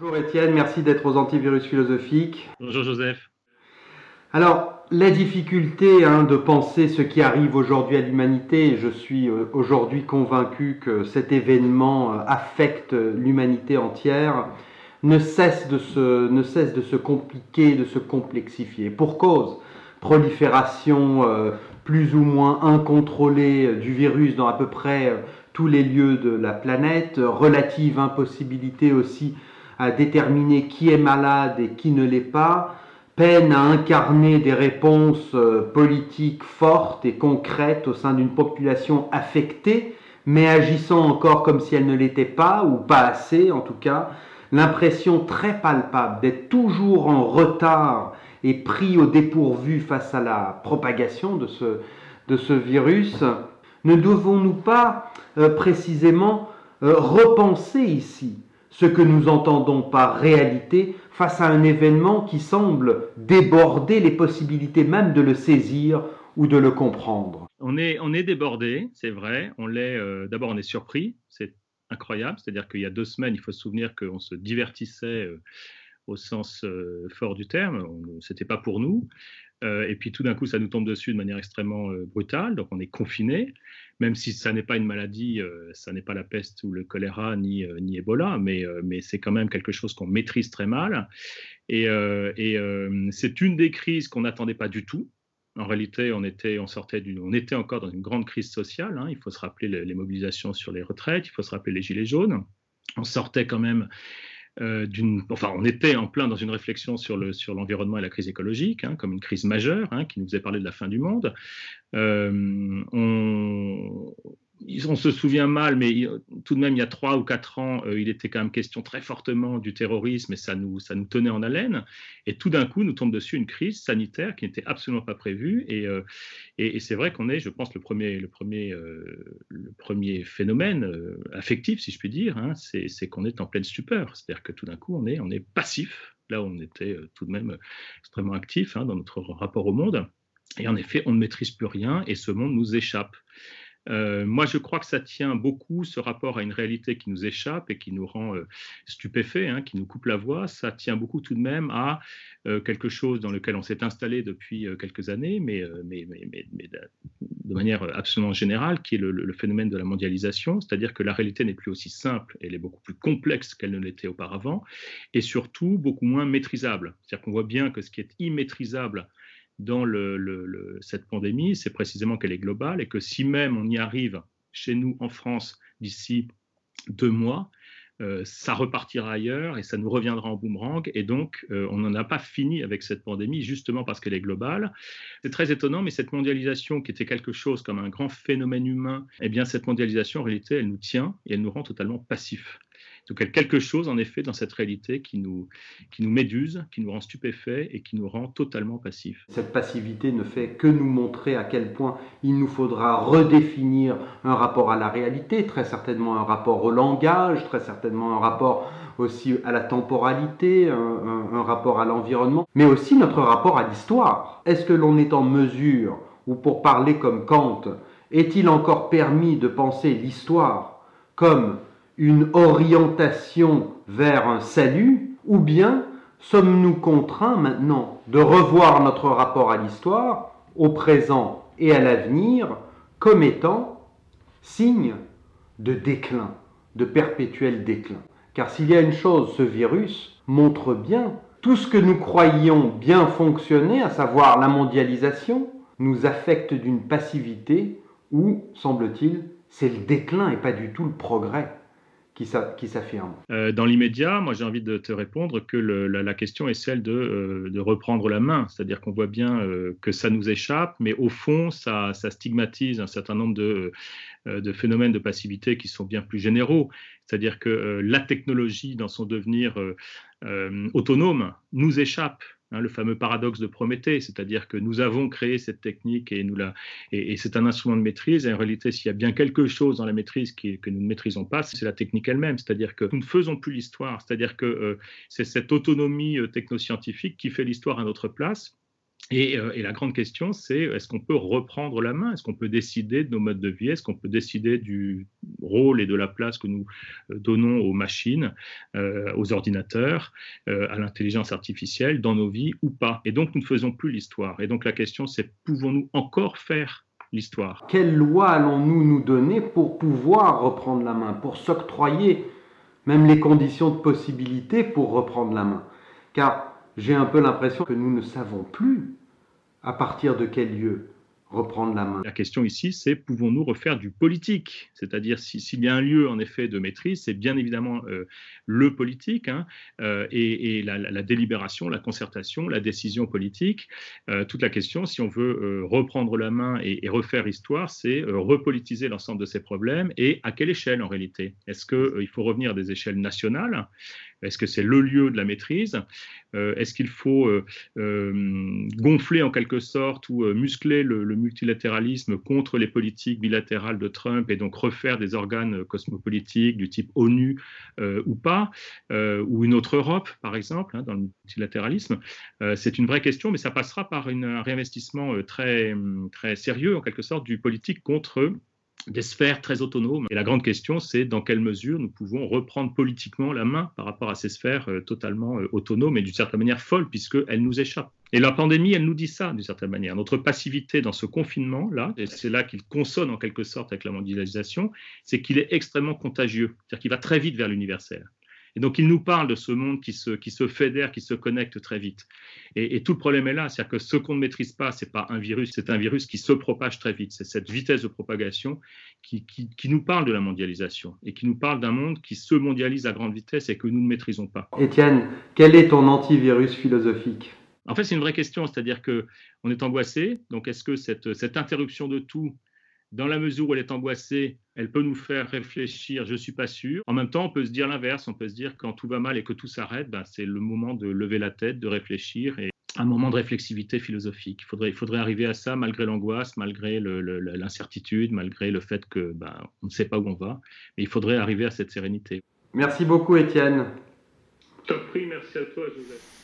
Bonjour Étienne, merci d'être aux antivirus philosophiques. Bonjour Joseph. Alors, la difficulté hein, de penser ce qui arrive aujourd'hui à l'humanité, je suis euh, aujourd'hui convaincu que cet événement euh, affecte l'humanité entière, ne cesse, de se, ne cesse de se compliquer, de se complexifier. Pour cause, prolifération euh, plus ou moins incontrôlée du virus dans à peu près tous les lieux de la planète, relative impossibilité aussi à déterminer qui est malade et qui ne l'est pas, peine à incarner des réponses euh, politiques fortes et concrètes au sein d'une population affectée, mais agissant encore comme si elle ne l'était pas, ou pas assez en tout cas, l'impression très palpable d'être toujours en retard et pris au dépourvu face à la propagation de ce, virus, ne devons-nous pas euh, précisément euh, repenser ici ce que nous entendons par réalité face à un événement qui semble déborder les possibilités même de le saisir ou de le comprendre. On est, débordé, c'est vrai. On l'est. Euh, d'abord, on est surpris. C'est incroyable. C'est-à-dire qu'il y a deux semaines, il faut se souvenir qu'on se divertissait euh, au sens euh, fort du terme. C'était pas pour nous. et puis tout d'un coup, ça nous tombe dessus de manière extrêmement brutale. Donc, on est confiné même si ça n'est pas une maladie, euh, ça n'est pas la peste ou le choléra ni, euh, ni Ebola, mais, euh, mais c'est quand même quelque chose qu'on maîtrise très mal. Et, et c'est une des crises qu'on n'attendait pas du tout. En réalité, on était, on sortait on était encore dans une grande crise sociale. Hein. Il faut se rappeler les, les, mobilisations sur les retraites, il faut se rappeler les gilets jaunes. On sortait quand même euh, enfin, on était en plein dans une réflexion sur le sur l'environnement et la crise écologique, hein, comme une crise majeure, hein, qui nous faisait parler de la fin du monde. Euh, on, on se souvient mal, mais tout de même, il y a trois ou quatre ans, euh, il était quand même question très fortement du terrorisme et ça nous, ça nous tenait en haleine. Et tout d'un coup, nous tombe dessus une crise sanitaire qui n'était absolument pas prévue. Et, euh, et, c'est vrai qu'on est, je pense, le premier, le premier, euh, le premier phénomène affectif, si je puis dire, hein, c'est qu'on est en pleine stupeur. C'est-à-dire que tout d'un coup, on est, on est passif. Là, on était tout de même extrêmement actif hein, dans notre rapport au monde. Et en effet, on ne maîtrise plus rien et ce monde nous échappe. Euh, moi, je crois que ça tient beaucoup, ce rapport à une réalité qui nous échappe et qui nous rend euh, stupéfaits, hein, qui nous coupe la voix. Ça tient beaucoup tout de même à euh, quelque chose dans lequel on s'est installé depuis quelques années, mais, de manière absolument générale, qui est le, le phénomène de la mondialisation, c'est-à-dire que la réalité n'est plus aussi simple, elle est beaucoup plus complexe qu'elle ne l'était auparavant, et surtout beaucoup moins maîtrisable. C'est-à-dire qu'on voit bien que ce qui est immaîtrisable dans le, cette pandémie, c'est précisément qu'elle est globale et que si même on y arrive chez nous en France d'ici deux mois, euh, ça repartira ailleurs et ça nous reviendra en boomerang. Et donc, euh, on n'en a pas fini avec cette pandémie, justement parce qu'elle est globale. C'est très étonnant, mais cette mondialisation, qui était quelque chose comme un grand phénomène humain, eh bien, cette mondialisation, en réalité, elle nous tient et elle nous rend totalement passifs. Donc il y a quelque chose, en effet, dans cette réalité qui nous, qui nous méduse, qui nous rend stupéfaits et qui nous rend totalement passifs. Cette passivité ne fait que nous montrer à quel point il nous faudra redéfinir un rapport à la réalité, très certainement un rapport au langage, très certainement un rapport aussi à la temporalité, un, un rapport à l'environnement, mais aussi notre rapport à l'histoire. Est-ce que l'on est en mesure, ou pour parler comme Kant, est-il encore permis de penser l'histoire comme une orientation vers un salut, ou bien sommes-nous contraints maintenant de revoir notre rapport à l'histoire, au présent et à l'avenir, comme étant signe de déclin, de perpétuel déclin? Car s'il y a une chose, ce virus montre bien tout ce que nous croyions bien fonctionner, à savoir la mondialisation, nous affecte d'une passivité où, semble-t-il, c'est le déclin et pas du tout le progrès qui s'affirme. Euh, Dans l'immédiat, moi j'ai envie de te répondre que la, question est celle de, euh, de reprendre la main, c'est-à-dire qu'on voit bien euh, que ça nous échappe, mais au fond ça, stigmatise un certain nombre de, phénomènes de passivité qui sont bien plus généraux, c'est-à-dire que la technologie dans son devenir autonome nous échappe. Hein, le fameux paradoxe de Prométhée, c'est-à-dire que nous avons créé cette technique et, nous la, et, c'est un instrument de maîtrise. Et en réalité, s'il y a bien quelque chose dans la maîtrise que nous ne maîtrisons pas, c'est la technique elle-même. C'est-à-dire que nous ne faisons plus l'histoire. C'est-à-dire que euh, c'est cette autonomie euh, technoscientifique qui fait l'histoire à notre place. Euh, et, la grande question, c'est est-ce qu'on peut reprendre la main? Est-ce qu'on peut décider de nos modes de vie? Est-ce qu'on peut décider du, rôle et de la place que nous donnons aux machines, aux ordinateurs, à l'intelligence artificielle dans nos vies ou pas? Et donc, nous ne faisons plus l'histoire. Et donc, la question, c'est pouvons-nous encore faire l'histoire? Quelle loi allons-nous nous donner pour pouvoir reprendre la main, pour s'octroyer même les conditions de possibilité pour reprendre la main? Car j'ai un peu l'impression que nous ne savons plus à partir de quel lieu reprendre la main. La question ici, c'est pouvons-nous refaire du politique? C'est-à-dire s'il y a un lieu en effet de maîtrise, c'est bien évidemment euh, le politique hein, euh, et, la, délibération, la concertation, la décision politique. Euh, toute la question, si on veut reprendre la main et, et refaire histoire, c'est repolitiser l'ensemble de ces problèmes et à quelle échelle en réalité? Est-ce qu'il faut revenir à des échelles nationales? Est-ce que c'est le lieu de la maîtrise? Euh, Est-ce qu'il faut euh, euh, gonfler en quelque sorte ou muscler le, multilatéralisme contre les politiques bilatérales de Trump et donc refaire des organes cosmopolitiques du type ONU ou pas? Ou une autre Europe, par exemple, hein, dans le multilatéralisme? C'est une vraie question, mais ça passera par un réinvestissement très, très sérieux, en quelque sorte, du politique contre des sphères très autonomes. Et la grande question, c'est dans quelle mesure nous pouvons reprendre politiquement la main par rapport à ces sphères euh, totalement euh, autonomes et d'une certaine manière folles, puisqu'elles nous échappent. Et la pandémie, elle nous dit ça d'une certaine manière. Notre passivité dans ce confinement-là, et c'est là qu'il consonne en quelque sorte avec la mondialisation, c'est qu'il est extrêmement contagieux, c'est-à-dire qu'il va très vite vers l'universel. Et donc, il nous parle de ce monde qui se, qui se fédère, qui se connecte très vite. Et, tout le problème est là, c'est-à-dire que ce qu'on ne maîtrise pas, ce n'est pas un virus, c'est un virus qui se propage très vite. C'est cette vitesse de propagation qui, qui, qui, nous parle de la mondialisation et qui nous parle d'un monde qui se mondialise à grande vitesse et que nous ne maîtrisons pas. Étienne, quel est ton antivirus philosophique? En fait, c'est une vraie question, c'est-à-dire que on est angoissé. Donc, est-ce que cette, cette interruption de tout dans la mesure où elle est angoissée, elle peut nous faire réfléchir, je ne suis pas sûr. En même temps, on peut se dire l'inverse, on peut se dire quand tout va mal et que tout s'arrête, ben, c'est le moment de lever la tête, de réfléchir et un moment de réflexivité philosophique. Il faudrait, il faudrait arriver à ça malgré l'angoisse, malgré l'incertitude, malgré le fait que ben, on ne sait pas où on va, mais il faudrait arriver à cette sérénité. Merci beaucoup Étienne. Top prix, merci à toi Joseph.